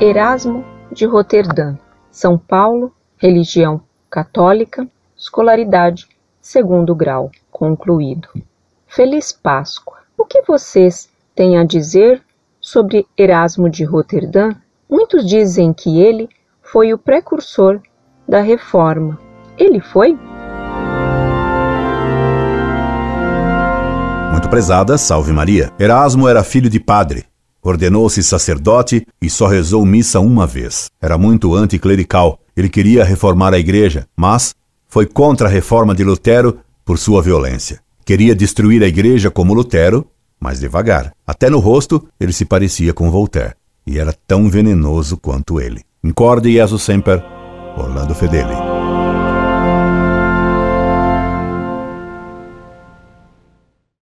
Erasmo de Roterdã, São Paulo, religião católica, escolaridade segundo grau, concluído. Feliz Páscoa! O que vocês têm a dizer sobre Erasmo de Roterdã? Muitos dizem que ele foi o precursor da reforma. Ele foi? Muito prezada, salve Maria. Erasmo era filho de padre. Ordenou-se sacerdote e só rezou missa uma vez. Era muito anticlerical. Ele queria reformar a igreja, mas foi contra a reforma de Lutero por sua violência. Queria destruir a igreja como Lutero, mas devagar. Até no rosto ele se parecia com Voltaire e era tão venenoso quanto ele. Incorde Jesus Semper, Orlando Fedeli.